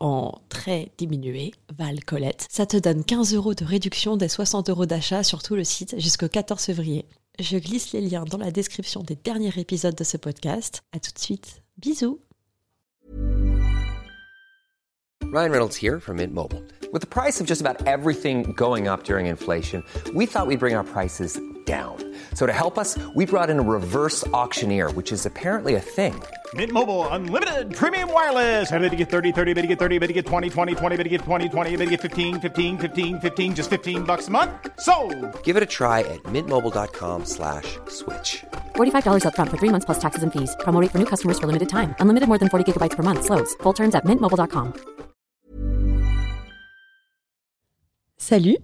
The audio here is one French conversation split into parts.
en très diminué, Val Colette. Ça te donne 15 euros de réduction des 60 euros d'achat sur tout le site jusqu'au 14 février. Je glisse les liens dans la description des derniers épisodes de ce podcast. À tout de suite. Bisous. Ryan Reynolds here from Mint Mobile. With the price of just about everything going up during inflation, we thought we'd bring our prices down. So to help us, we brought in a reverse auctioneer, which is apparently a thing. Mint Mobile unlimited premium wireless. Ready to get 30, 30, bit to get 30, bit to get 20, 20, 20, bit to get 20, 20, bit to get 15, 15, 15, 15 just 15 bucks a month. So, Give it a try at mintmobile.com slash switch. $45 upfront for three months plus taxes and fees. Promo for new customers for limited time. Unlimited more than 40 gigabytes per month. Slows. Full terms at mintmobile.com. Salut.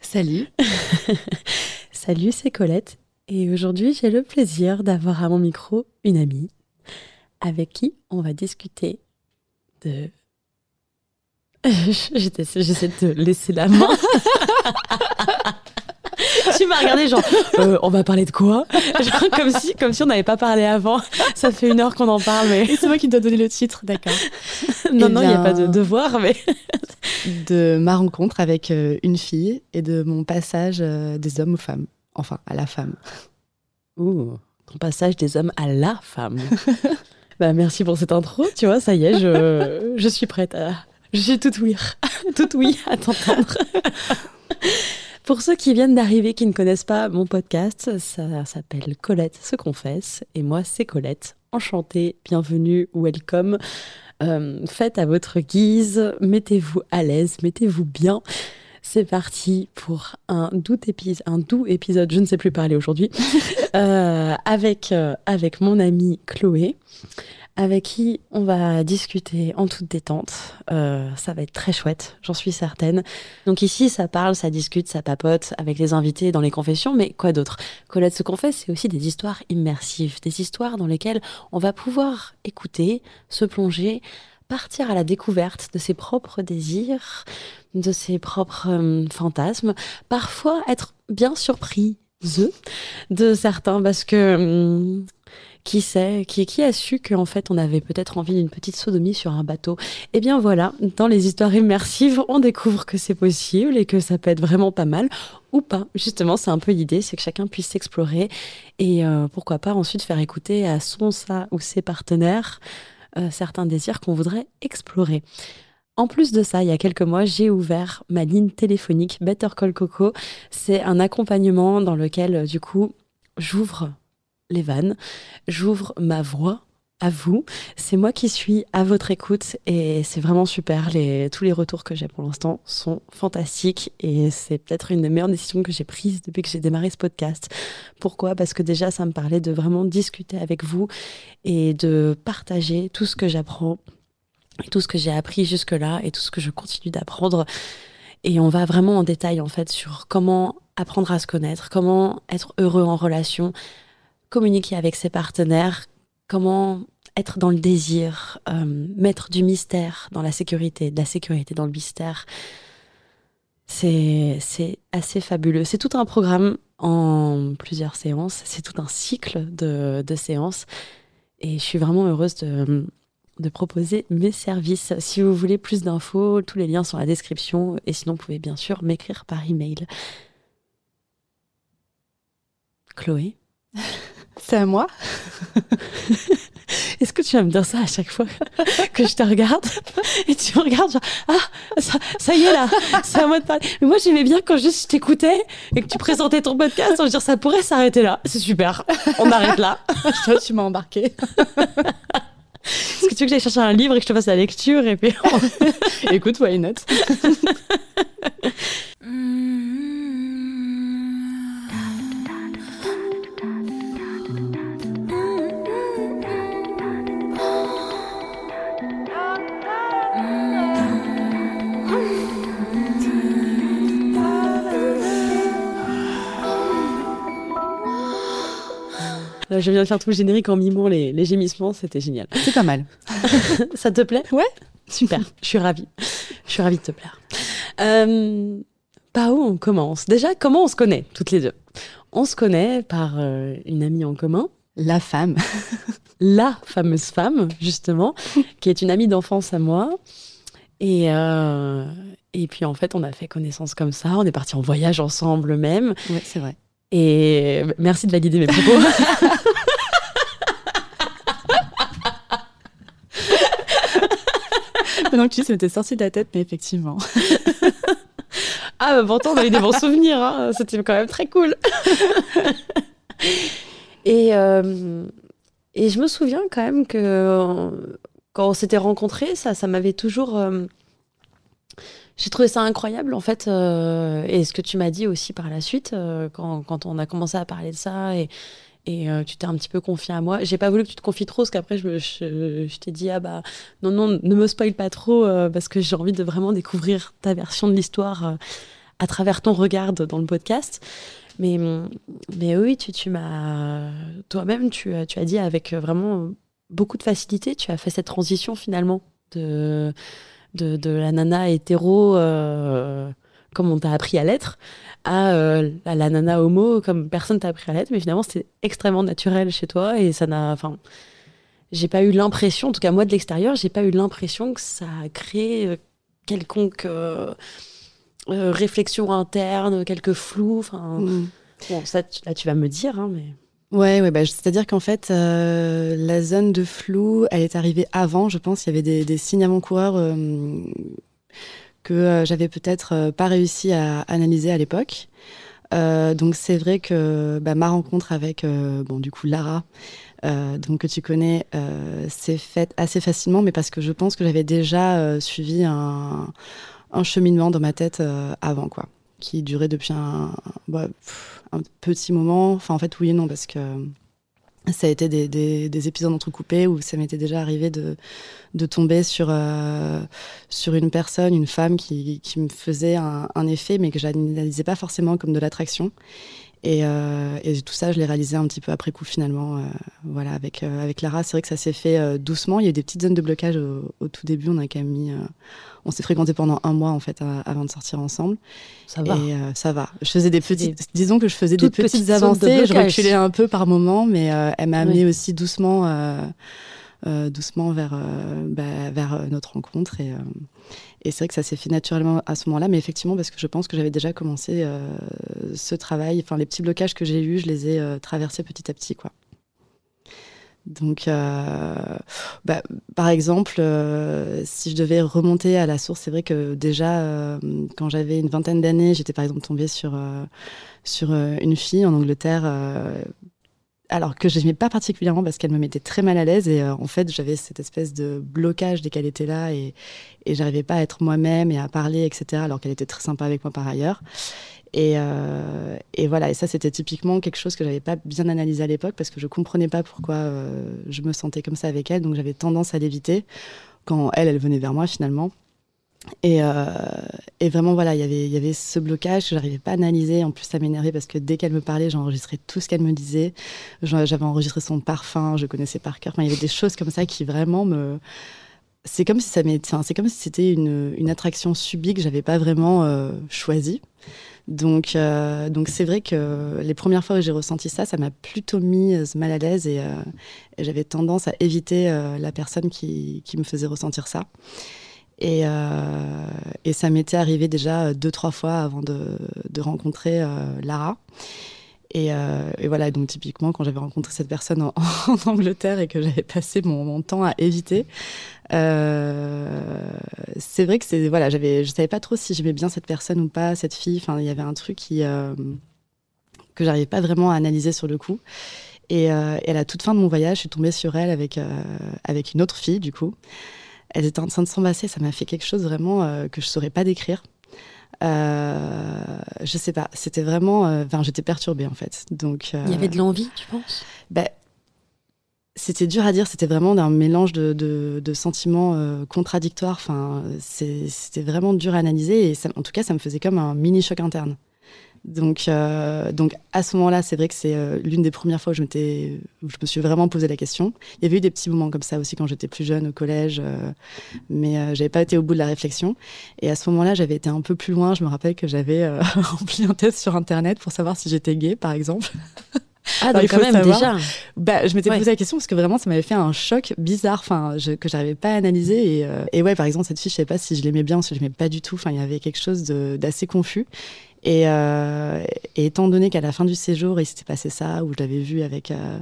Salut. Salut, c'est Colette. Et aujourd'hui, j'ai le plaisir d'avoir à mon micro une amie avec qui on va discuter de. J'essaie de te laisser la main. tu m'as regardé genre, euh, on va parler de quoi? Genre comme si, comme si on n'avait pas parlé avant. Ça fait une heure qu'on en parle, mais c'est moi qui dois donner le titre, d'accord. non, Eh non, il n'y a pas de devoir, mais De ma rencontre avec euh, une fille et de mon passage euh, des hommes aux femmes. Enfin, à la femme. Ouh, ton passage des hommes à la femme. Bah, merci pour cette intro, tu vois, ça y est, je, je suis prête à... Je suis toute oui, toute oui à t'entendre. pour ceux qui viennent d'arriver, qui ne connaissent pas mon podcast, ça s'appelle Colette se confesse, et moi c'est Colette. Enchantée, bienvenue, welcome. Euh, faites à votre guise, mettez-vous à l'aise, mettez-vous bien. C'est parti pour un doux, un doux épisode, je ne sais plus parler aujourd'hui, euh, avec, euh, avec mon amie Chloé, avec qui on va discuter en toute détente. Euh, ça va être très chouette, j'en suis certaine. Donc ici, ça parle, ça discute, ça papote avec les invités dans les confessions, mais quoi d'autre? Colette se confesse, c'est aussi des histoires immersives, des histoires dans lesquelles on va pouvoir écouter, se plonger, partir à la découverte de ses propres désirs, de ses propres euh, fantasmes, parfois être bien surpris de certains parce que hum, qui sait, qui, qui a su qu'en fait on avait peut-être envie d'une petite sodomie sur un bateau. Eh bien voilà, dans les histoires immersives, on découvre que c'est possible et que ça peut être vraiment pas mal ou pas. Justement, c'est un peu l'idée, c'est que chacun puisse s'explorer et euh, pourquoi pas ensuite faire écouter à son, ça ou ses partenaires euh, certains désirs qu'on voudrait explorer. En plus de ça, il y a quelques mois, j'ai ouvert ma ligne téléphonique Better Call Coco. C'est un accompagnement dans lequel, euh, du coup, j'ouvre les vannes, j'ouvre ma voix à vous. C'est moi qui suis à votre écoute et c'est vraiment super. Les, tous les retours que j'ai pour l'instant sont fantastiques et c'est peut-être une des meilleures décisions que j'ai prises depuis que j'ai démarré ce podcast. Pourquoi? Parce que déjà, ça me parlait de vraiment discuter avec vous et de partager tout ce que j'apprends tout ce que j'ai appris jusque-là et tout ce que je continue d'apprendre. Et on va vraiment en détail en fait sur comment apprendre à se connaître, comment être heureux en relation, communiquer avec ses partenaires, comment être dans le désir, euh, mettre du mystère dans la sécurité, de la sécurité dans le mystère. C'est assez fabuleux. C'est tout un programme en plusieurs séances, c'est tout un cycle de, séances. Et je suis vraiment heureuse de, de proposer mes services. Si vous voulez plus d'infos, tous les liens sont dans la description. Et sinon, vous pouvez bien sûr m'écrire par email. Chloé, C'est à moi est-ce que tu vas me dire ça à chaque fois que je te regarde Et tu me regardes genre, ah, ça, ça y est là, c'est à moi de parler. Mais moi, j'aimais bien quand juste je t'écoutais et que tu présentais ton podcast. Veux dire, ça pourrait s'arrêter là. C'est super. On arrête là. Toi, tu m'as embarqué. Est-ce que tu veux que j'aille chercher un livre et que je te fasse la lecture et puis Écoute, why not? Là, je viens de faire tout le générique en mimant les, les gémissements, c'était génial. C'est pas mal. Ça te plaît? Ouais. Super, je suis ravie. Je suis ravie de te plaire. Euh, par où on commence? Déjà, comment on se connaît, toutes les deux? On se connaît par euh, une amie en commun, La femme. la fameuse femme, justement, qui est une amie d'enfance à moi. Et, euh, et puis, en fait, on a fait connaissance comme ça. On est parti en voyage ensemble même. Ouais, c'est vrai. Et merci de valider mes propos. Maintenant que tu dis, ça m'était sorti de la tête, mais effectivement. Ah, bah pourtant, on a eu des bons souvenirs. hein. C'était quand même très cool. et, euh, et je me souviens quand même que euh, quand on s'était rencontrés, ça, ça m'avait toujours. euh, j'ai trouvé ça incroyable, en fait. euh, et ce que tu m'as dit aussi par la suite, euh, quand, on a commencé à parler de ça et. Euh, tu t'es un petit peu confié à moi. J'ai pas voulu que tu te confies trop, parce qu'après, je, je, t'ai dit, ah bah, non, non, ne me spoil pas trop, parce que j'ai envie de vraiment découvrir ta version de l'histoire à travers ton regard dans le podcast. Mais, mais oui, tu, m'as. Toi-même, tu, tu as dit avec vraiment beaucoup de facilité, tu as fait cette transition finalement de, de, de la nana hétéro, euh, comme on t'a appris à l'être, à euh, la, la nana homo, comme personne t'a appris à l'être. Mais finalement, c'était extrêmement naturel chez toi et ça n'a. Enfin, j'ai pas eu l'impression, en tout cas moi de l'extérieur, j'ai pas eu l'impression que ça a créé euh, quelconque. euh, réflexion interne, quelques flous. Enfin, Mm. bon, ça, tu- là, tu vas me dire, hein, mais Ouais, ouais, bah, c'est-à-dire qu'en fait, euh, la zone de flou, elle est arrivée avant, je pense. Il y avait des, signes avant-coureurs euh, que euh, j'avais peut-être euh, pas réussi à analyser à l'époque. Donc c'est vrai que bah, ma rencontre avec, bon, du coup, Lara, donc que tu connais, s'est faite assez facilement, mais parce que je pense que j'avais déjà suivi un, cheminement dans ma tête avant, quoi, qui durait depuis un, bah, un petit moment. Enfin, en fait, oui et non, parce que ça a été des, des- des épisodes entrecoupés où ça m'était déjà arrivé de, tomber sur, euh, sur une personne, une femme qui, qui me faisait un, un effet, mais que je n'analysais pas forcément comme de l'attraction. Et, euh, et tout ça, je l'ai réalisé un petit peu après coup finalement. euh, voilà, avec, euh, avec Lara, c'est vrai que ça s'est fait euh, doucement. Il y a eu des petites zones de blocage au, au tout début. On a quand même mis, euh, on s'est fréquenté pendant un mois en fait à- avant de sortir ensemble. ça va. Et euh, ça va. Je faisais des petites, disons que je faisais des petites petites de avancées. Je reculais un peu par moment, mais euh, elle m'a amené Oui. aussi doucement, euh, euh, doucement vers, euh, bah, vers euh, notre rencontre. Et, euh, et c'est vrai que ça s'est fait naturellement à ce moment-là, mais effectivement parce que je pense que j'avais déjà commencé euh, ce travail. Enfin, les petits blocages que j'ai eus, je les ai euh, traversés petit à petit, quoi. Donc, euh, bah, par exemple, si je devais remonter à la source, c'est vrai que déjà, quand j'avais une vingtaine d'années, j'étais par exemple tombée sur, sur une fille en Angleterre, alors que je n'aimais pas particulièrement parce qu'elle me mettait très mal à l'aise et euh, en fait, j'avais cette espèce de blocage dès qu'elle était là et, j'arrivais pas à être moi-même et à parler, etc., alors qu'elle était très sympa avec moi par ailleurs. Et, euh, et voilà, et ça c'était typiquement quelque chose que j'avais pas bien analysé à l'époque parce que je comprenais pas pourquoi euh, je me sentais comme ça avec elle, donc j'avais tendance à l'éviter quand elle, elle venait vers moi finalement. Et, euh, et vraiment voilà, il y avait- ce blocage que j'arrivais pas à analyser. En plus, ça m'énervait parce que dès qu'elle me parlait, j'enregistrais tout ce qu'elle me disait. J'avais enregistré son parfum, je connaissais par cœur. Il y avait des choses comme ça qui vraiment me c'est comme si c'était une, attraction subie que j'avais pas vraiment euh, choisie. Donc, euh, donc c'est vrai que les premières fois où j'ai ressenti ça, ça m'a plutôt mis mal à l'aise et, j'avais tendance à éviter la personne qui me faisait ressentir ça. Et, euh, et ça m'était arrivé déjà deux, trois fois avant de, rencontrer euh, Lara. Et, euh, voilà, donc typiquement, quand j'avais rencontré cette personne en, Angleterre et que j'avais passé mon, temps à éviter, euh, c'est vrai que c'est voilà, j'avais, je savais pas trop si j'aimais bien cette personne ou pas, cette fille. Enfin, il y avait un truc qui euh, que j'arrivais pas vraiment à analyser sur le coup. Et, euh, à la toute fin de mon voyage, je suis tombée sur elle avec, euh, avec une autre fille, du coup. Elle était en train de s'embrasser, ça m'a fait quelque chose vraiment euh, que je ne saurais pas décrire. Euh, je sais pas, c'était vraiment. euh, Enfin, j'étais perturbée en fait. Donc, Il y avait de l'envie, tu penses? ben, c'était dur à dire, c'était vraiment d'un mélange de, de, de sentiments euh, contradictoires. Enfin, c'était vraiment dur à analyser et ça- en tout cas, ça me faisait comme un mini choc interne. Donc, euh, donc à ce moment-là, c'est vrai que c'est euh, l'une des premières fois où je, m'étais- je me suis vraiment posé la question. Il y avait eu des petits moments comme ça aussi quand j'étais plus jeune au collège, euh, mais euh, j'avais pas été au bout de la réflexion. Et à ce moment-là, j'avais été un peu plus loin. Je me rappelle que j'avais rempli un test sur Internet pour savoir si j'étais gay, par exemple. Ah, donc quand même, savoir- déjà. Bah, je m'étais Ouais. posé la question parce que vraiment, ça m'avait fait un choc bizarre, enfin, je, que j'arrivais pas à analyser. Et, euh, et ouais, par exemple, cette fille, je savais pas si je l'aimais bien ou si je l'aimais pas du tout. Enfin, il y avait quelque chose de- d'assez confus. Et, euh, et étant donné qu'à la fin du séjour, il s'était passé ça, où je l'avais vu avec euh,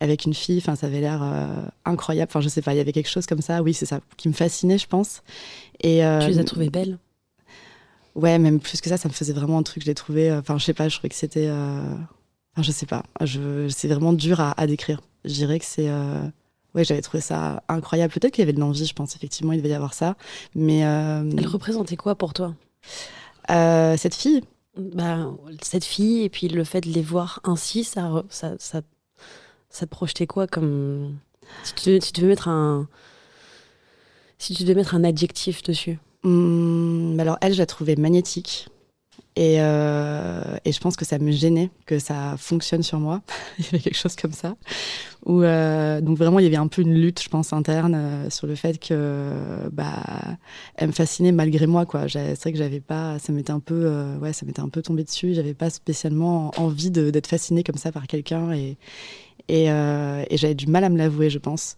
avec une fille, ça avait l'air euh, incroyable. Enfin, je sais pas, il y avait quelque chose comme ça. Oui, c'est ça qui me fascinait, je pense. Et Tu les as trouvées belles? Ouais, même plus que ça, ça me faisait vraiment un truc. Je l'ai trouvé. euh, Enfin, je sais pas, je trouvais que c'était. Enfin, je sais pas. C'est vraiment dur à, à décrire. Je dirais que c'est. Ouais, j'avais trouvé ça incroyable. Peut-être qu'il y avait de l'envie, je pense. Effectivement, il devait y avoir ça. Mais Elle représentait quoi pour toi? Euh, cette fille, bah, Cette fille, et puis le fait de les voir ainsi, ça, ça, ça, ça te projetait quoi comme. Si tu, devais, si tu devais mettre un. Si tu devais mettre un adjectif dessus? hum, alors elle, je la trouvais magnétique. Et, euh, et je pense que ça me gênait que ça fonctionne sur moi. il y avait quelque chose comme ça. Euh, donc vraiment, il y avait un peu une lutte, je pense, interne euh, sur le fait que bah, elle me fascinait malgré moi. quoi. C'est vrai que j'avais pas, ça m'était un peu, ouais, ça m'était un peu tombé dessus. J'avais pas spécialement envie d'être fascinée comme ça par quelqu'un et j'avais du mal à me l'avouer, je pense.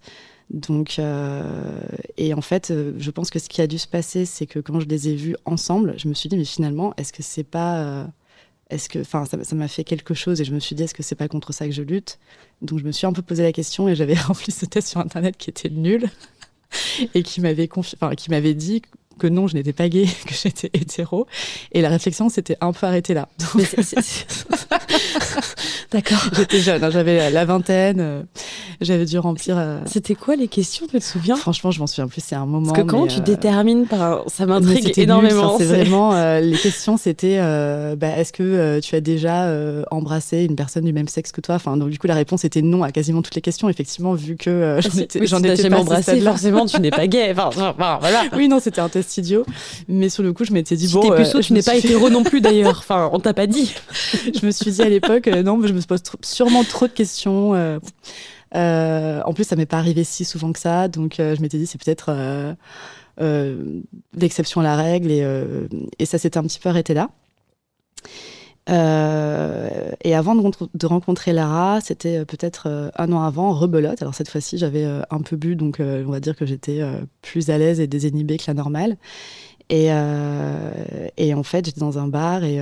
Donc, euh, et en fait, euh, je pense que ce qui a dû se passer, c'est que quand je les ai vus ensemble, je me suis dit, mais finalement, est-ce que c'est pas. euh, est-ce que, enfin, ça m'a fait quelque chose et je me suis dit, est-ce que c'est pas contre ça que je lutte? Donc, je me suis un peu posé la question et j'avais rempli ce test sur Internet qui était nul et qui m'avait qui m'avait dit que non, je n'étais pas gay, que j'étais hétéro. Et la réflexion s'était un peu arrêtée là. D'accord. J'étais jeune, hein, j'avais la vingtaine, euh, j'avais dû remplir. euh, C'était quoi les questions, tu te souviens? Franchement, je m'en souviens plus, c'est un moment. Parce que mais, tu euh, détermines par Ça m'intrigue énormément. c'est vraiment les questions, c'était bah, est-ce que tu as déjà embrassé une personne du même sexe que toi? Enfin, donc du coup, la réponse était non à quasiment toutes les questions. Effectivement, vu que j'en Si- étais, oui, si étais jamais pas embrassé, forcément, tu n'es pas gay. Enfin, enfin, voilà. Oui, non, c'était un test idiot. Mais sur le coup, je m'étais dit Si bon, t'es euh, puceau, je tu n'es pas hétéro non plus d'ailleurs. Enfin, on t'a pas dit. je me suis dit à l'époque, euh, non, mais je me pose trop- sûrement trop de questions. euh, euh, en plus, ça m'est pas arrivé si souvent que ça, donc euh, je m'étais dit c'est peut-être euh, euh, l'exception à la règle, et, euh, et ça s'était un petit peu arrêté là. Euh, et avant de, rencontr- de rencontrer Lara, c'était euh, peut-être euh, un an avant, rebelote. Alors cette fois-ci, j'avais un peu bu, donc on va dire que j'étais plus à l'aise et désinhibée que la normale. Et, en fait, j'étais dans un bar et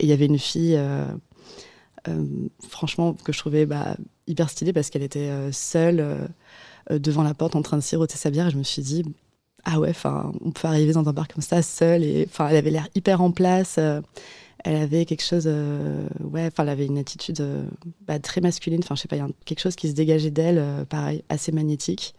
il y avait une fille, franchement, que je trouvais bah, hyper stylée parce qu'elle était seule devant la porte en train de siroter sa bière. Et je me suis dit, ah ouais, on peut arriver dans un bar comme ça, seule. Et elle avait l'air hyper en place. Elle avait quelque chose, euh, ouais, enfin, elle avait une attitude euh, bah, très masculine. Enfin, je sais pas, il y a quelque chose qui se dégageait d'elle, euh, pareil, assez magnétique.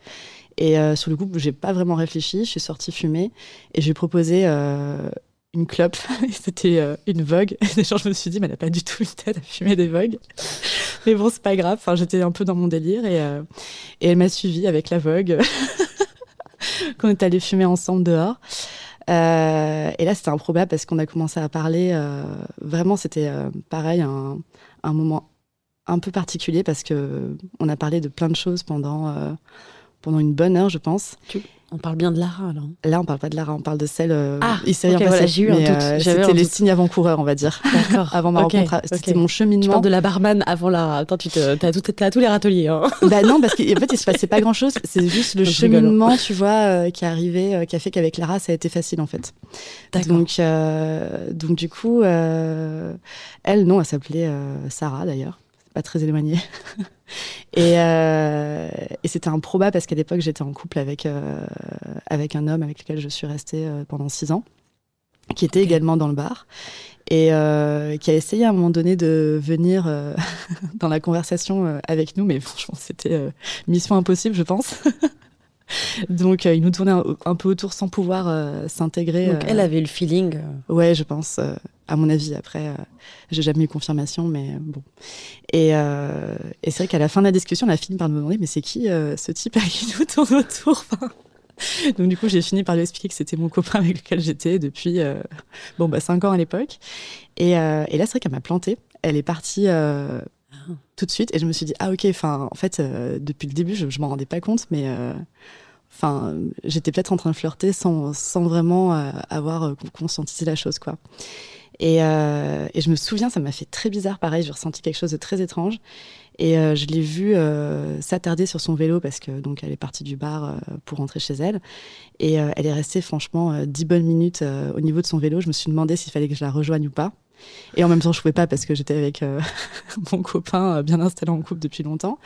Et sur le coup, j'ai pas vraiment réfléchi. Je suis sortie fumer et je lui ai proposé une clope. C'était une Vogue. Et déjà, je me suis dit, mais elle a pas du tout une tête à fumer des Vogue. Mais bon, c'est pas grave. Enfin, j'étais un peu dans mon délire et, et elle m'a suivi avec la Vogue. Qu'on est allé fumer ensemble dehors. Euh, et là, c'était improbable parce qu'on a commencé à parler. euh, vraiment, c'était euh, pareil, un, moment un peu particulier parce que on a parlé de plein de choses pendant une bonne heure, je pense. On parle bien de Lara alors. Là, on parle pas de Lara, on parle de celle. euh, Ah, il s'est rien passé. voilà, euh, j'avais C'était les doute. signes avant-coureurs, on va dire. D'accord. Avant ma Ok, rencontre, ok. c'était mon Tu cheminement. parles de la barman avant Lara. Attends, tu te- tout- t'as tous les râteliers. Hein. Bah non, parce qu'en fait, il se passait pas grand-chose. C'est juste le cheminement, tu vois, euh, qui est arrivé, euh, qui a fait qu'avec Lara, ça a été facile, en fait. D'accord. Donc, donc du coup, elle, non, elle s'appelait Sarah, d'ailleurs. Pas très éloigné. et euh, et c'était improbable parce qu'à l'époque, j'étais en couple avec, euh, avec un homme avec lequel je suis restée euh, pendant six ans, qui était également dans le bar. et euh, qui a essayé à un moment donné de venir euh, dans la conversation euh, avec nous, mais franchement, c'était mission impossible, je pense. Donc, il nous tournait un, peu autour sans pouvoir s'intégrer. Donc, elle avait le feeling. Ouais, je pense, à mon avis. Après, j'ai jamais eu confirmation, mais bon. Et, et c'est vrai qu'à la fin de la discussion, on a fini par nous demander, mais c'est qui ce type à qui nous tourne autour Donc du coup, j'ai fini par lui expliquer que c'était mon copain avec lequel j'étais depuis euh, bon bah cinq ans à l'époque. Et, euh, là, c'est vrai qu'elle m'a planté. Elle est partie euh, tout de suite et je me suis dit ah ok. En fait, depuis le début, je, je m'en rendais pas compte, mais enfin, j'étais peut-être en train de flirter sans, sans vraiment avoir conscientisé la chose quoi. Et, et, je me souviens, ça m'a fait très bizarre. Pareil, j'ai ressenti quelque chose de très étrange. Et euh, je l'ai vue euh, s'attarder sur son vélo parce que donc elle est partie du bar euh, pour rentrer chez elle. Et elle est restée franchement dix bonnes minutes au niveau de son vélo. Je me suis demandé s'il fallait que je la rejoigne ou pas. Et en même temps, je pouvais pas parce que j'étais avec mon copain bien installé en couple depuis longtemps.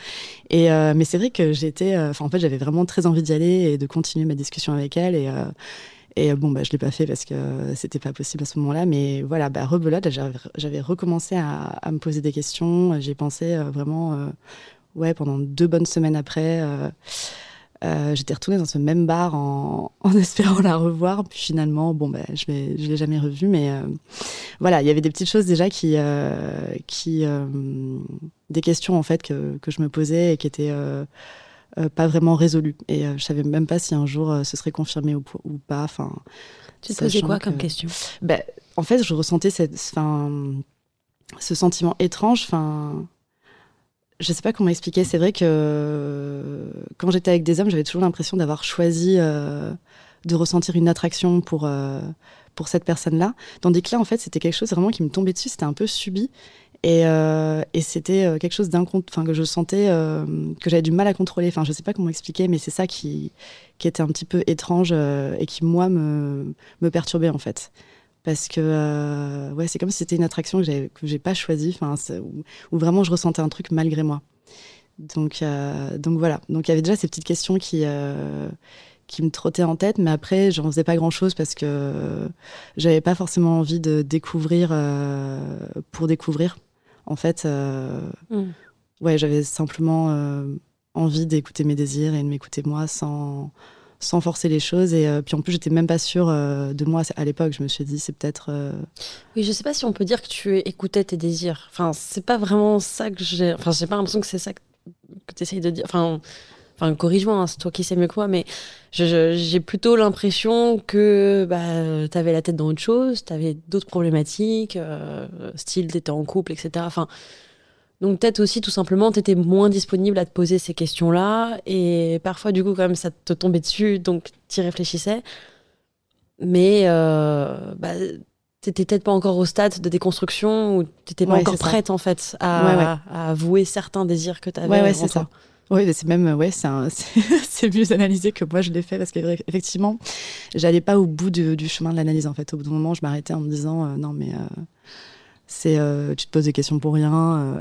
Et mais c'est vrai que j'étais, en fait, j'avais vraiment très envie d'y aller et de continuer ma discussion avec elle. Et euh, bon, bah, je l'ai pas fait parce que c'était pas possible à ce moment-là. Mais voilà, bah, rebelote, j'avais recommencé à, me poser des questions. J'ai pensé euh, vraiment, euh, ouais, pendant deux bonnes semaines après. j'étais retournée dans ce même bar en, espérant la revoir. Puis finalement, bon, bah, je ne l'ai jamais revue. Mais voilà, il y avait des petites choses déjà qui. des questions, en fait, que, je me posais et qui étaient euh, pas vraiment résolu. Et euh, je savais même pas si un jour euh, ce serait confirmé ou, pas. Enfin, tu te posais quoi comme question? Ben, En fait, je ressentais cette, ce sentiment étrange. Enfin, je sais pas comment expliquer. C'est vrai que quand j'étais avec des hommes, j'avais toujours l'impression d'avoir choisi de ressentir une attraction pour pour cette personne-là. Tandis que là, en fait, c'était quelque chose vraiment qui me tombait dessus. C'était un peu subi. Et, euh, et c'était euh, quelque chose enfin que je sentais euh, que j'avais du mal à contrôler. Enfin, je sais pas comment expliquer, mais c'est ça qui, était un petit peu étrange et qui moi me, me perturbait en fait. Parce que ouais, c'est comme si c'était une attraction que j'avais que j'ai pas choisie, enfin, où, vraiment je ressentais un truc malgré moi. Donc donc voilà. Donc il y avait déjà ces petites questions qui qui me trottaient en tête, mais après, j'en faisais pas grand chose parce que j'avais pas forcément envie de découvrir pour découvrir. En fait, euh, mm. ouais, j'avais simplement euh, envie d'écouter mes désirs et de m'écouter moi sans, sans forcer les choses. Et euh, puis en plus, j'étais même pas sûre de moi à l'époque. Je me suis dit, c'est peut-être. Oui, je sais pas si on peut dire que tu écoutais tes désirs. Enfin, c'est pas vraiment ça que j'ai. Enfin, j'ai pas l'impression que c'est ça que, tu essayes de dire. Enfin, enfin corrige-moi, hein, c'est toi qui sais mieux que moi, mais j'ai plutôt l'impression que bah, tu avais la tête dans autre chose, tu avais d'autres problématiques, euh, style tu étais en couple, etc. Enfin, donc peut-être aussi tout simplement tu étais moins disponible à te poser ces questions-là, et parfois du coup quand même ça te tombait dessus, donc tu y réfléchissais. Mais euh, bah, t'étais peut-être pas encore au stade de déconstruction ou t'étais pas encore prête en fait à, avouer certains désirs que tu avais. Ouais, ouais, c'est ça. Oui, c'est même, ouais, c'est mieux analysé que moi je l'ai fait parce qu'effectivement, j'allais pas au bout du chemin de l'analyse en fait. Au bout d'un moment, je m'arrêtais en me disant euh, non, mais euh, c'est euh, tu te poses des questions pour rien.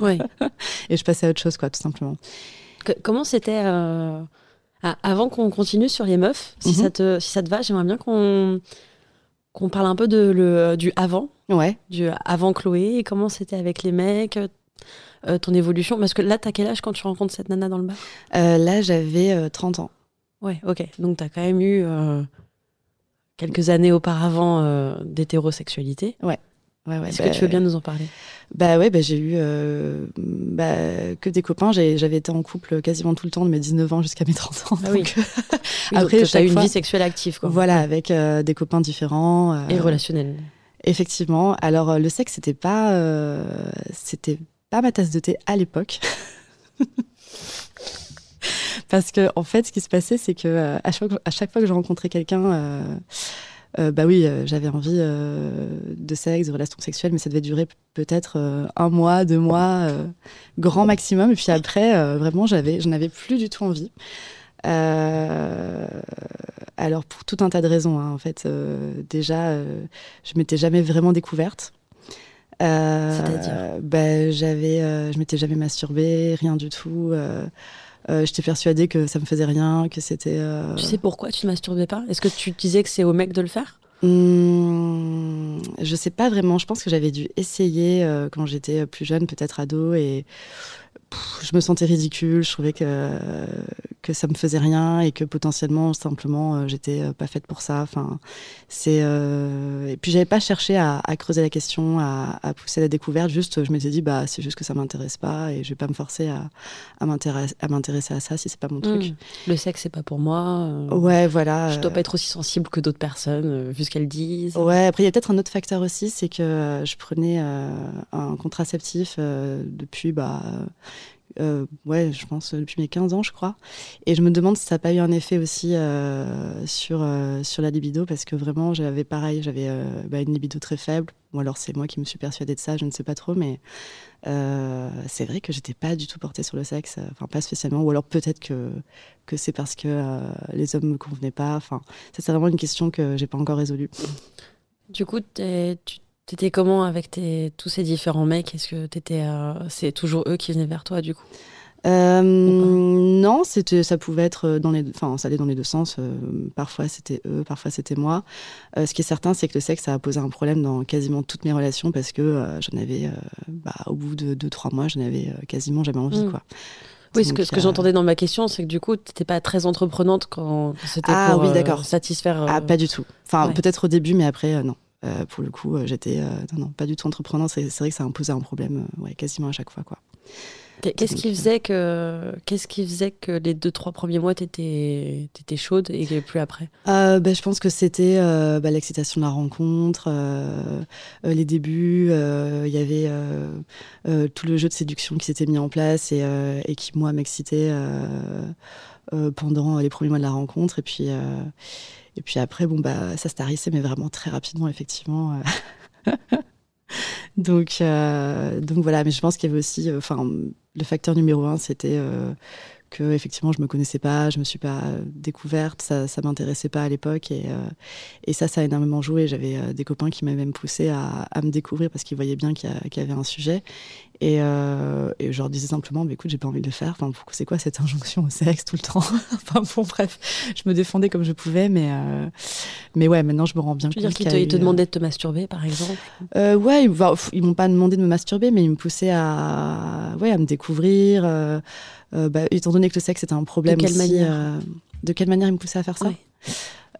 Et je passais à autre chose, quoi, tout simplement. comment c'était avant qu'on continue sur les meufs, si, mhm. ça te, si ça te va, j'aimerais bien qu'on qu'on parle un peu de, le, du avant. Ouais. Du avant Chloé et comment c'était avec les mecs euh, ton évolution Parce que là, t'as quel âge quand tu rencontres cette nana dans le bar? Euh, Là, j'avais 30 euh, ans. Ouais, ok. Donc, t'as quand même eu quelques années auparavant d'hétérosexualité. Ouais. Ouais, ouais, Est-ce que bah, tu veux bien nous en parler? Bah ouais, bah, j'ai eu bah, que des copains. J'avais été en couple quasiment tout le temps de mes 19 ans jusqu'à mes 30 ans. Ah oui. Après, tu as eu une vie sexuelle active. Quoi. Voilà, avec des copains différents. Et relationnels. Effectivement. Alors, le sexe, c'était pas, c'était pas ma tasse de thé à l'époque. Parce que, en fait, ce qui se passait, c'est que euh, à, chaque, fois que je rencontrais quelqu'un, euh, euh, bah oui, j'avais envie de sexe, de relations sexuelles, mais ça devait durer peut-être un mois, deux mois, grand maximum. Et puis après, vraiment, j'avais, je n'avais plus du tout envie. alors, pour tout un tas de raisons, hein, en fait, déjà, je m'étais jamais vraiment découverte. Euh, bah, j'avais, euh, je m'étais jamais masturbée, rien du tout. Euh, j'étais persuadée que ça me faisait rien, que c'était. Tu sais pourquoi tu ne masturbais pas? Est-ce que tu disais que c'est au mec de le faire? Mmh, Je sais pas vraiment. Je pense que j'avais dû essayer euh, quand j'étais plus jeune, peut-être ado, et pff, je me sentais ridicule. Je trouvais que que ça me faisait rien et que potentiellement, simplement, euh, j'étais euh, pas faite pour ça. Enfin, c'est euh, et puis j'avais pas cherché à, à, creuser la question, à, à, pousser la découverte. Juste, je m'étais dit, bah, c'est juste que ça m'intéresse pas et je vais pas me forcer à, à m'intéresser à ça si c'est pas mon truc. Mmh. Le sexe, c'est pas pour moi. Ouais, voilà. Je dois pas être aussi sensible que d'autres personnes, vu ce qu'elles disent. Ouais. Après, il y a peut-être un autre facteur aussi, c'est que je prenais un contraceptif depuis bah euh, ouais, je pense depuis mes 15 ans, je crois. Et je me demande si ça n'a pas eu un effet aussi euh, sur, euh, sur la libido, parce que vraiment, j'avais pareil, j'avais bah, une libido très faible. Ou alors c'est moi qui me suis persuadée de ça, je ne sais pas trop, mais c'est vrai que j'étais pas du tout portée sur le sexe, enfin pas spécialement, ou alors peut-être que, que c'est parce que les hommes me convenaient pas. Enfin, c'est vraiment une question que j'ai pas encore résolue. Du coup, tu T'étais comment avec tes, tous ces différents mecs? Est-ce que t'étais, euh, c'est toujours eux qui venaient vers toi du coup? Euh, non, c'était, ça pouvait être dans les, enfin, ça allait dans les deux sens. Euh, parfois c'était eux, parfois c'était moi. ce qui est certain, c'est que le sexe ça a posé un problème dans quasiment toutes mes relations parce que j'en avais, bah, au bout de deux trois mois, j'en avais quasiment jamais envie, mm. quoi. Oui, ce que, ce que j'entendais dans ma question, c'est que du coup, tu n'étais pas très entreprenante quand c'était ah, pour oui, satisfaire. Ah, pas du tout. Enfin, peut-être au début, mais après, non. Euh, pour le coup, euh, j'étais euh, non, non, pas du tout entrepreneur. C'est vrai que ça imposait un problème ouais, quasiment à chaque fois. Quoi. Qu'est-ce qui faisait que qu'est-ce qui faisait que les deux trois premiers mois t'étais étais chaude et plus après? Ben, je pense que c'était bah, l'excitation de la rencontre, les débuts. Il y avait tout le jeu de séduction qui s'était mis en place et, et qui moi m'excitait pendant les premiers mois de la rencontre et puis et puis après, bon, bah, ça se tarissait, mais vraiment très rapidement, effectivement. Euh. donc, euh, donc voilà, mais je pense qu'il y avait aussi, euh, enfin, le facteur numéro un, c'était que effectivement je me connaissais pas, je me suis pas découverte, ça, ça m'intéressait pas à l'époque et, et ça, ça a énormément joué. J'avais des copains qui m'avaient même poussé à, à, me découvrir parce qu'ils voyaient bien qu'il y, avait un sujet et, euh, et, je leur disais simplement, bah, écoute, j'ai pas envie de le faire. Enfin, c'est quoi cette injonction au sexe tout le temps? Enfin bon, bref, je me défendais comme je pouvais, mais euh, mais ouais, maintenant je me rends bien tu compte. dire qu'ils te, te, demandaient de te masturber, par exemple? Euh, Ouais, ils, ils m'ont pas demandé de me masturber, mais ils me poussaient à ouais à me découvrir. Euh, euh, bah, étant donné que le sexe était un problème de quelle aussi, manière de quelle manière ils me poussaient à faire ça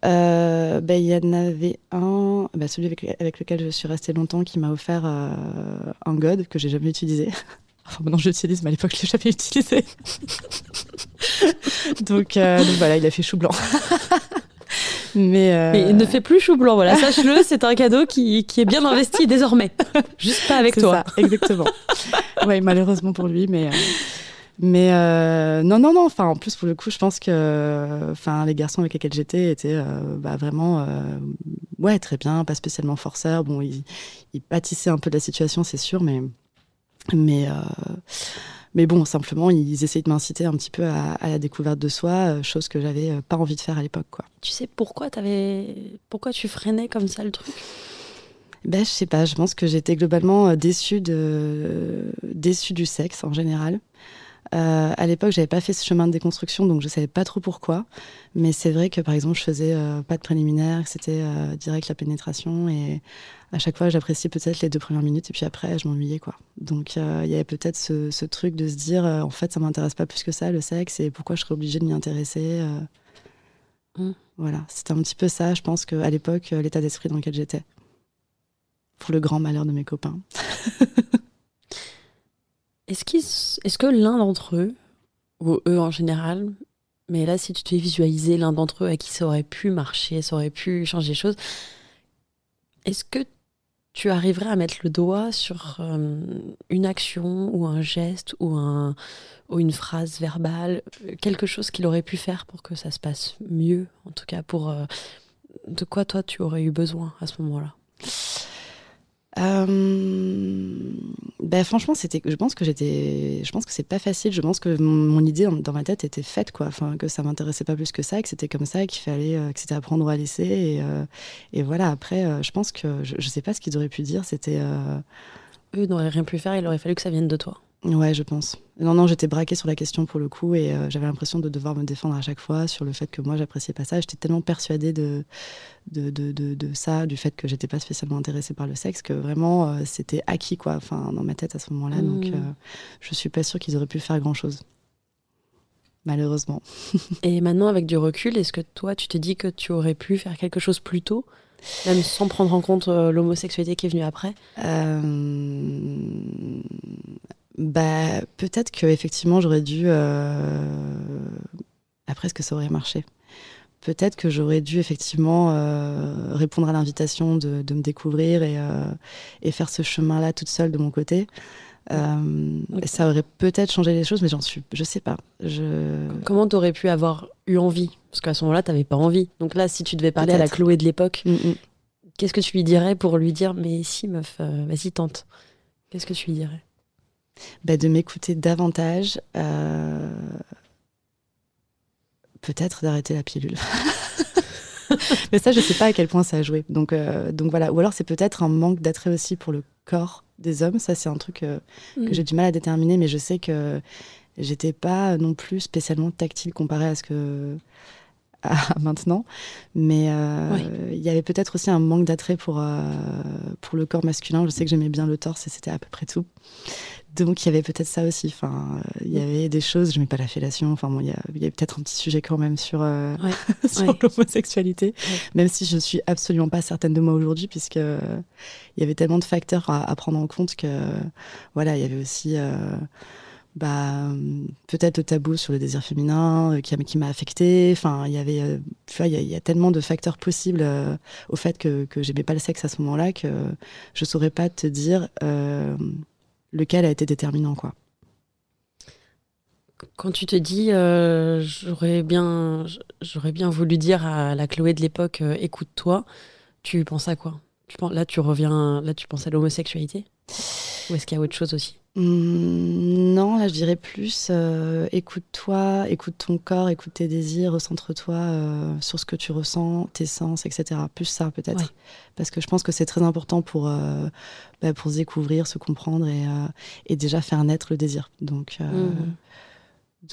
euh, ben, il y en avait un, ben, celui avec, lequel je suis restée longtemps, qui m'a offert euh, un god que j'ai jamais utilisé. Enfin, maintenant je l'utilise, mais à l'époque je l'ai jamais utilisé. donc, euh, donc, voilà, il a fait chou blanc. mais, mais, il ne fait plus chou blanc, voilà, sache-le, c'est un cadeau qui, qui, est bien investi désormais. Juste pas avec toi. Ça, exactement. ouais, malheureusement pour lui, mais. Mais euh, non, non, non. Enfin, en plus, pour le coup, je pense que enfin, les garçons avec lesquels j'étais étaient euh, bah, vraiment euh, ouais, très bien, pas spécialement forceurs. Bon, ils, ils pâtissaient un peu de la situation, c'est sûr, mais, mais, mais bon, simplement, ils essayaient de m'inciter un petit peu à, à, la découverte de soi, chose que j'avais pas envie de faire à l'époque. Quoi. Tu sais pourquoi, avais... pourquoi tu freinais comme ça le truc? Ben, je sais pas, je pense que j'étais globalement déçue, de... déçue du sexe en général. Euh, à l'époque, j'avais pas fait ce chemin de déconstruction, donc je savais pas trop pourquoi. Mais c'est vrai que par exemple, je faisais euh, pas de préliminaire, que c'était euh, direct la pénétration, et à chaque fois, j'appréciais peut-être les deux premières minutes, et puis après, je m'ennuyais quoi. Donc il y avait peut-être ce, truc de se dire, en fait, ça m'intéresse pas plus que ça le sexe, et pourquoi je serais obligée de m'y intéresser. Mmh. Voilà, c'était un petit peu ça. Je pense qu'à l'époque, l'état d'esprit dans lequel j'étais, pour le grand malheur de mes copains. Est-ce, est que l'un d'entre eux, ou eux en général, mais là, si tu te visualiser l'un d'entre eux à qui ça aurait pu marcher, ça aurait pu changer les choses, est-ce que tu arriverais à mettre le doigt sur euh, une action ou un geste ou, un, ou une phrase verbale, quelque chose qu'il aurait pu faire pour que ça se passe mieux, en tout cas pour euh, de quoi toi tu aurais eu besoin à ce moment-là? Euh, ben franchement, c'était. Je pense que j'étais. Je pense que c'est pas facile. Je pense que mon, idée dans, ma tête était faite, quoi. Enfin, que ça m'intéressait pas plus que ça, que c'était comme ça, qu'il fallait, euh, que c'était apprendre à laisser. Et, euh, et voilà. Après, je pense que je, je, sais pas ce qu'ils auraient pu dire. C'était. Eux n'auraient rien pu faire. Il aurait fallu que ça vienne de toi. Ouais, je pense. Non, non, j'étais braquée sur la question pour le coup et euh, j'avais l'impression de devoir me défendre à chaque fois sur le fait que moi j'appréciais pas ça. J'étais tellement persuadée de de, de, de, ça, du fait que j'étais pas spécialement intéressée par le sexe, que vraiment euh, c'était acquis quoi, enfin dans ma tête à ce moment-là. Donc mmh. euh, je suis pas sûre qu'ils auraient pu faire grand chose. Malheureusement. et maintenant, avec du recul, est-ce que toi, tu te dis que tu aurais pu faire quelque chose plus tôt même sans prendre en compte l'homosexualité qui est venue après? Bah, peut-être que effectivement j'aurais dû. Euh... Après, est-ce que ça aurait marché? Peut-être que j'aurais dû effectivement euh, répondre à l'invitation de, de, me découvrir et, euh, et faire ce chemin-là toute seule de mon côté. Ça aurait peut-être changé les choses, mais j'en suis, je sais pas. Je... Comment t'aurais pu avoir eu envie? Parce qu'à ce moment-là, t'avais pas envie. Donc là, si tu devais parler à la Chloé de l'époque, mm, mm. qu'est-ce que tu lui dirais pour lui dire, mais si meuf, vas-y tente. Qu'est-ce que tu lui dirais? Bah, de m'écouter davantage, euh, peut-être d'arrêter la pilule. Mais ça, je sais pas à quel point ça a joué. Donc, euh, donc voilà. Ou alors, c'est peut-être un manque d'attrait aussi pour le corps des hommes. Ça, c'est un truc euh, que mm. j'ai du mal à déterminer, mais je sais que j'étais pas non plus spécialement tactile comparé à ce que à maintenant. Mais il y avait peut-être aussi un manque d'attrait pour, pour le corps masculin. Je sais que j'aimais bien le torse et c'était à peu près tout. Donc il y avait peut-être ça aussi. Enfin, il y avait des choses. Je mets pas la fellation. Enfin bon, il y a, peut-être un petit sujet quand même sur euh, sur l'homosexualité, même si je suis absolument pas certaine de moi aujourd'hui, puisque il y avait tellement de facteurs à, prendre en compte que voilà, il y avait aussi euh, bah peut-être le tabou sur le désir féminin euh, qui, qui m'a affecté. Enfin, il y avait, vois, il y, a tellement de facteurs possibles au fait que que j'aimais pas le sexe à ce moment-là que je saurais pas te dire lequel a été déterminant, quoi. Quand tu te dis, euh, j'aurais bien, j'aurais bien voulu dire à la Chloé de l'époque, euh, écoute-toi, tu penses à quoi? Tu penses, Là, tu reviens, là, tu penses à l'homosexualité? Ou est-ce qu'il y a autre chose aussi? Mmh, Non, là, je dirais plus, euh, écoute-toi, écoute ton corps, écoute tes désirs, recentre-toi sur ce que tu ressens, tes sens, etc. Plus ça, peut-être. Parce que je pense que c'est très important pour, bah, pour se découvrir, se comprendre et, euh, et, déjà faire naître le désir. Donc, euh, mhm.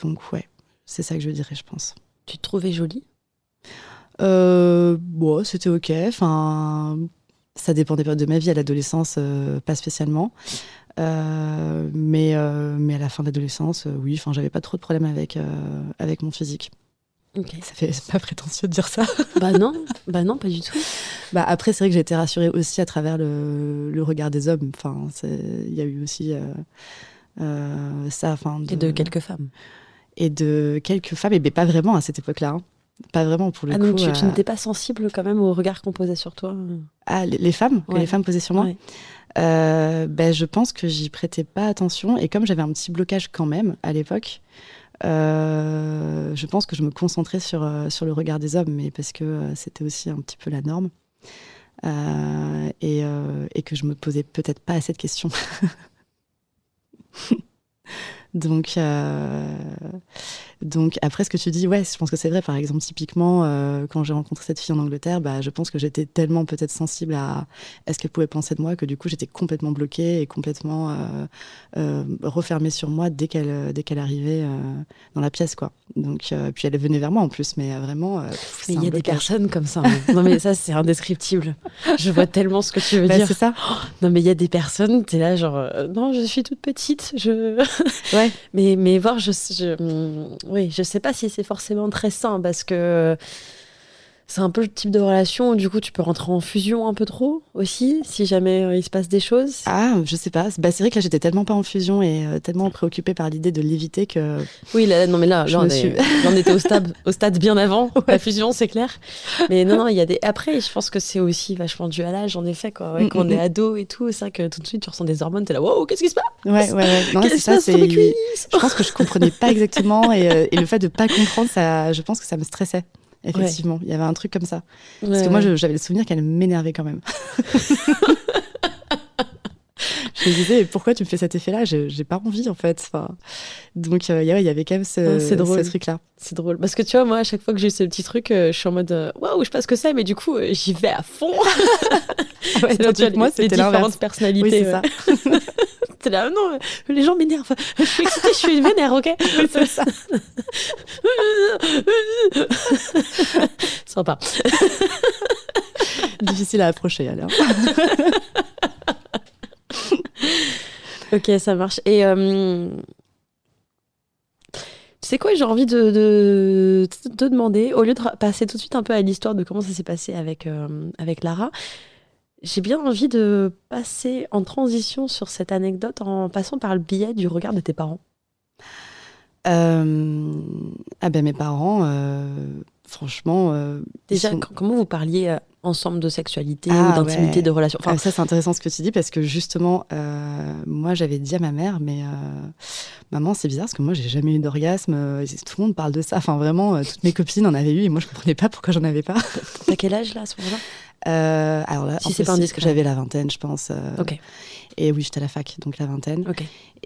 donc ouais, c'est ça que je dirais, je pense. Tu te trouvais jolie? Euh, bon, c'était ok. Enfin, ça dépend des périodes de ma vie. À l'adolescence, pas spécialement. mais, mais à la fin de l'adolescence, oui, enfin, j'avais pas trop de problèmes avec, avec mon physique. Ça fait pas prétentieux de dire ça. bah non, bah non, pas du tout. Bah après, c'est vrai que j'ai été rassurée aussi à travers le, le regard des hommes. Enfin, il y a eu aussi euh, euh, ça. Enfin, Et de quelques femmes. Et de quelques femmes, et ben pas vraiment à cette époque-là. Hein. Pas vraiment pour le ah, coup. Donc tu, tu euh, n'étais pas sensible quand même au regard qu'on posait sur toi Ah, les, femmes Les femmes posaient sur moi ben, Je pense que j'y prêtais pas attention. Et comme j'avais un petit blocage quand même à l'époque, euh, je pense que je me concentrais sur, euh, sur le regard des hommes, mais parce que euh, c'était aussi un petit peu la norme. Et, et, que je me posais peut-être pas assez de questions. Donc, donc après ce que tu dis, ouais, je pense que c'est vrai. Par exemple, typiquement, euh, quand j'ai rencontré cette fille en Angleterre, bah, je pense que j'étais tellement peut-être sensible à, ce qu'elle pouvait penser de moi que du coup j'étais complètement bloquée et complètement euh, euh, refermée sur moi dès qu'elle dès qu'elle arrivait dans la pièce, quoi. Donc puis elle venait vers moi en plus, mais vraiment. il y a des personnes comme ça. Hein. non mais ça c'est indescriptible. Je vois tellement ce que tu veux bah, dire. C'est ça. non mais il y a des personnes, t'es là genre non je suis toute petite, je. ouais. mais mais voir je, je oui, je sais pas si c'est forcément très sain parce que c'est un peu le type de relation où du coup tu peux rentrer en fusion un peu trop aussi si jamais euh, il se passe des choses. Ah, je sais pas. Bah, c'est vrai que là j'étais tellement pas en fusion et euh, tellement préoccupée par l'idée de l'éviter que. Oui, là, non mais là, au stade, au stade bien avant la fusion, c'est clair. Mais non, non, il y a des. Après, je pense que c'est aussi vachement dû à l'âge en effet quoi. Mm, quand on mm, est mm. ado et tout, c'est vrai que tout de suite tu ressens des hormones, t'es là, wow, qu'est-ce qui se passe? Ouais, ouais, ouais. Non, c'est ça. C'est. Je pense que je comprenais pas exactement et, euh, et le fait de pas comprendre, ça, je pense que ça me stressait. Effectivement, il y avait un truc comme ça. Parce que moi, j'avais le souvenir qu'elle m'énervait quand même. je me disais, pourquoi tu me fais cet effet-là? J'ai pas envie, en fait. Enfin, donc, euh, il y avait quand même ce, ce truc-là. C'est drôle. Parce que tu vois, moi, à chaque fois que j'ai ce petit truc, euh, je suis en mode, euh, waouh, je sais pas ce que c'est, mais du coup, j'y vais à fond. ouais, moi, c'était différentes personnalités. Oui, c'est ça. T'es là, non, les gens m'énervent. Je suis excitée, je suis vénère, ok c'est ça. Sympa. Difficile à approcher, alors. ok, ça marche. Et euh, tu sais quoi, j'ai envie de, de, te demander, au lieu de passer tout de suite un peu à l'histoire de comment ça s'est passé avec, euh, avec Lara, j'ai bien envie de passer en transition sur cette anecdote en passant par le biais du regard de tes parents. Euh, ah ben mes parents, franchement. Déjà, comment vous parliez ensemble de sexualité ah ou d'intimité, de relations. Enfin, ça, c'est intéressant ce que tu dis parce que justement, euh, moi, j'avais dit à ma mère, mais euh, maman, c'est bizarre parce que moi, j'ai jamais eu d'orgasme. Euh, tout le monde parle de ça. Enfin, vraiment, toutes mes copines en avaient eu et moi, je comprenais pas pourquoi j'en avais pas. T'as quel âge là à ce moment-là? Alors là, si c'est pas indiscret, j'avais la vingtaine, je pense. ok. Et oui, j'étais à la fac, donc la vingtaine.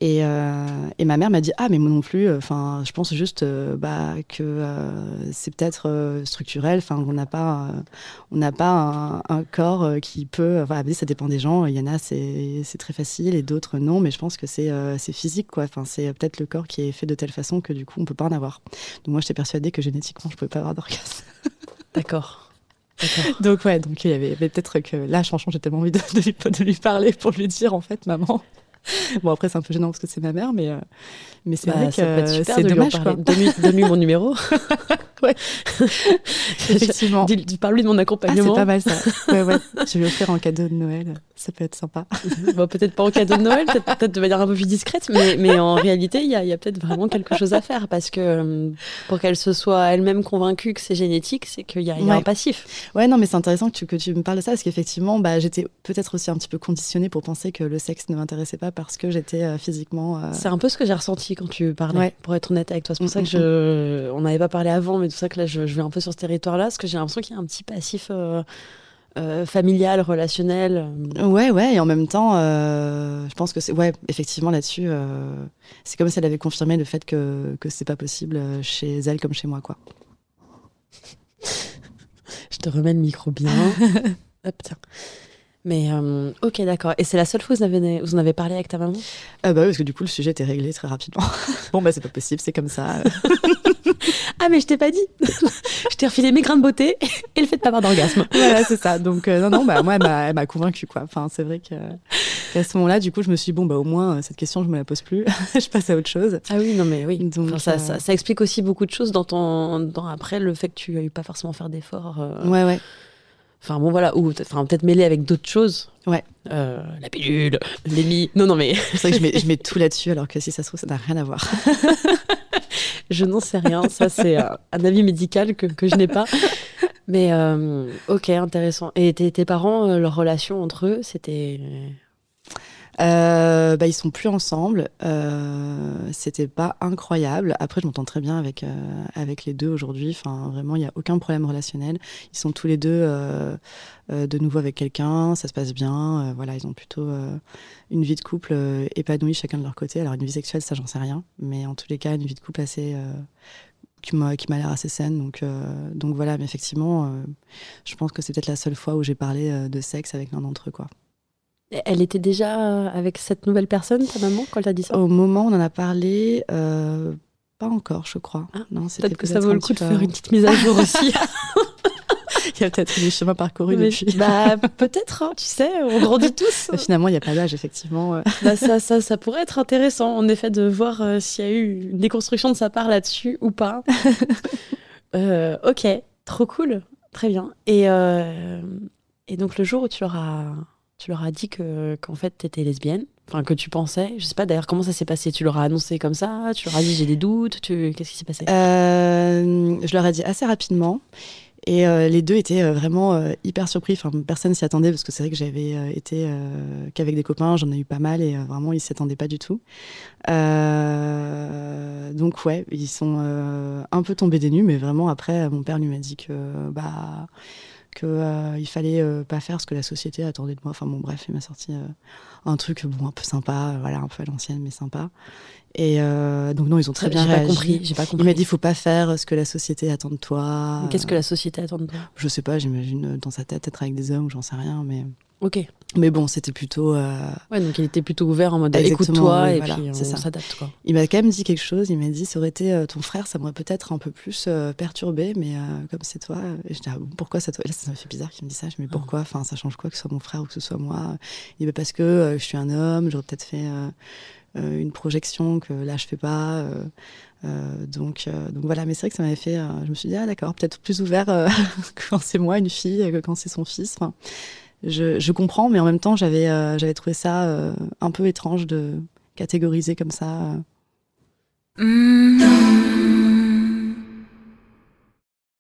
Et, euh, et ma mère m'a dit ah mais moi non plus. Enfin, je pense juste euh, bah, que euh, c'est peut-être structurel. Enfin, on n'a pas on n'a pas un, corps qui peut. Enfin, ça dépend des gens. Il y en a c'est c'est très facile et d'autres non. Mais je pense que c'est c'est physique quoi. Enfin, c'est peut-être le corps qui est fait de telle façon que du coup on peut pas en avoir. Donc moi j'étais persuadée que génétiquement je pouvais pas avoir d'orgasme. D'accord. Donc ouais, donc il y avait, peut-être que là, franchement, j'ai tellement envie de, lui, de, lui, parler pour lui dire en fait, maman, Bon, après, c'est un peu gênant parce que c'est ma mère, mais, euh, mais c'est bah, vrai que c'est dommage. Donne-lui mon numéro. ouais. Effectivement. Parle-lui de mon accompagnement. Ah, c'est pas mal ça. Ouais, ouais. Je vais lui offrir en cadeau de Noël. Ça peut être sympa. bon, peut-être pas en cadeau de Noël, peut-être peut de manière un peu plus discrète, mais, mais en réalité, il y a, y a peut-être vraiment quelque chose à faire parce que euh, pour qu'elle se soit elle-même convaincue que c'est génétique, c'est qu'il y a, y a un passif. Ouais, non, mais c'est intéressant que tu, que tu me parles de ça parce qu'effectivement, bah, j'étais peut-être aussi un petit peu conditionnée pour penser que le sexe ne m'intéressait pas parce que j'étais euh, physiquement. Euh, c'est un peu ce que j'ai ressenti quand tu parlais, pour être honnête avec toi. C'est pour ça que je. On n'avait pas parlé avant, mais tout ça que là, je, vais un peu sur ce territoire-là, parce que j'ai l'impression qu'il y a un petit passif. Euh, familial, relationnel. Ouais, ouais, et en même temps, je pense que c'est, ouais, effectivement là-dessus, c'est comme si elle avait confirmé le fait que que c'est pas possible chez elle comme chez moi, quoi. je te remets le micro bien. Hop, tiens. Mais euh, ok, d'accord. Et c'est la seule fois que vous, avez, vous en avez parlé avec ta maman? Euh, Bah oui, parce que du coup, le sujet était réglé très rapidement. bon, bah c'est pas possible, c'est comme ça. ah, mais je t'ai pas dit Je t'ai refilé mes grains de beauté et le fait de pas avoir d'orgasme. voilà, c'est ça. Donc, euh, non, non, bah moi, elle m'a convaincue, quoi. Enfin, c'est vrai que qu'à ce moment-là, du coup, je me suis dit, bon, bah au moins, cette question, je me la pose plus. je passe à autre chose. Ah oui, non, mais oui. Donc, ça, ça, ça, explique aussi beaucoup de choses dans ton. Dans, après, le fait que tu aies eu pas forcément faire d'efforts. Ouais, ouais. Enfin bon voilà, ou enfin peut-être mêler avec d'autres choses. Ouais. Euh, la pilule, l'émi. Non non mais. C'est vrai que je mets, je mets, tout là-dessus alors que si ça se trouve ça n'a rien à voir. je n'en sais rien. Ça c'est euh, un avis médical que, que je n'ai pas. Mais euh, ok intéressant. Et tes, tes parents, leur relation entre eux, c'était euh, bah, ils sont plus ensemble. Euh, C'était pas incroyable. Après, je m'entends très bien avec euh, avec les deux aujourd'hui. Enfin, vraiment, il y a aucun problème relationnel. Ils sont tous les deux euh, de nouveau avec quelqu'un. Ça se passe bien. voilà, ils ont plutôt une vie de couple épanouie chacun de leur côté. Alors, une vie sexuelle, ça, j'en sais rien. Mais en tous les cas, une vie de couple assez qui m'a l'air assez saine. Donc donc voilà. Mais effectivement, je pense que c'est peut-être la seule fois où j'ai parlé de sexe avec l'un d'entre eux. Elle était déjà avec cette nouvelle personne, ta maman, quand elle t'a dit ça? Au moment où on en a parlé, euh, pas encore, je crois. Ah, non, peut-être que ça vaut le coup de faire une petite mise à jour aussi. il y a peut-être du chemin parcouru depuis. Bah, peut-être, hein, tu sais, on grandit tous. Finalement, il n'y a pas d'âge, effectivement. Bah, ça, ça, ça, pourrait être intéressant, en effet, de voir euh, s'il y a eu une déconstruction de sa part là-dessus ou pas. euh, ok, trop cool, très bien. Et, euh, et donc, le jour où tu auras tu leur as dit que qu'en fait tu étais lesbienne, enfin que tu pensais. Je sais pas d'ailleurs comment ça s'est passé. Tu leur as annoncé comme ça. Tu leur as dit j'ai des doutes. Tu... Qu'est-ce qui s'est passé? Euh, Je leur ai dit assez rapidement. Et euh, les deux étaient euh, vraiment hyper surpris. Enfin, personne s'y attendait parce que c'est vrai que j'avais été qu'avec des copains, j'en ai eu pas mal et vraiment ils s'y attendaient pas du tout. donc ouais, ils sont un peu tombés des nues, mais vraiment après, mon père lui m'a dit que bah qu'il euh, fallait euh, pas faire ce que la société attendait de moi. Enfin bon, bref, il m'a sorti euh, un truc bon un peu sympa, voilà, un peu à l'ancienne mais sympa. Et donc non, ils ont très bien réagi. Pas compris, j'ai pas compris. Il m'a dit faut pas faire ce que la société attend de toi. Qu'est-ce que la société attend de toi? Je sais pas, j'imagine dans sa tête être avec des hommes, j'en sais rien, mais. Ok. Mais bon, c'était plutôt. euh, Ouais, donc il était plutôt ouvert en mode écoute-toi oui, et voilà, puis on s'adapte quoi. Il m'a quand même dit quelque chose. Il m'a dit ça aurait été euh, ton frère, ça m'aurait peut-être un peu plus euh, perturbé, mais euh, comme c'est toi. Et je dis ah bon, pourquoi ça toi Et là, ça m'a fait bizarre qu'il me dise ça. Je me dis pourquoi Enfin, ça change quoi que ce soit mon frère ou que ce soit moi? Il dit bah, parce que euh, je suis un homme, j'aurais peut-être fait euh, euh, une projection que là je fais pas. euh, euh, donc, euh, voilà, mais c'est vrai que ça m'avait fait. euh, je me suis dit, ah d'accord, peut-être plus ouvert euh, quand c'est moi, une fille, que quand c'est son fils. Je, comprends, mais en même temps, j'avais euh, trouvé ça euh, un peu étrange de catégoriser comme ça. euh.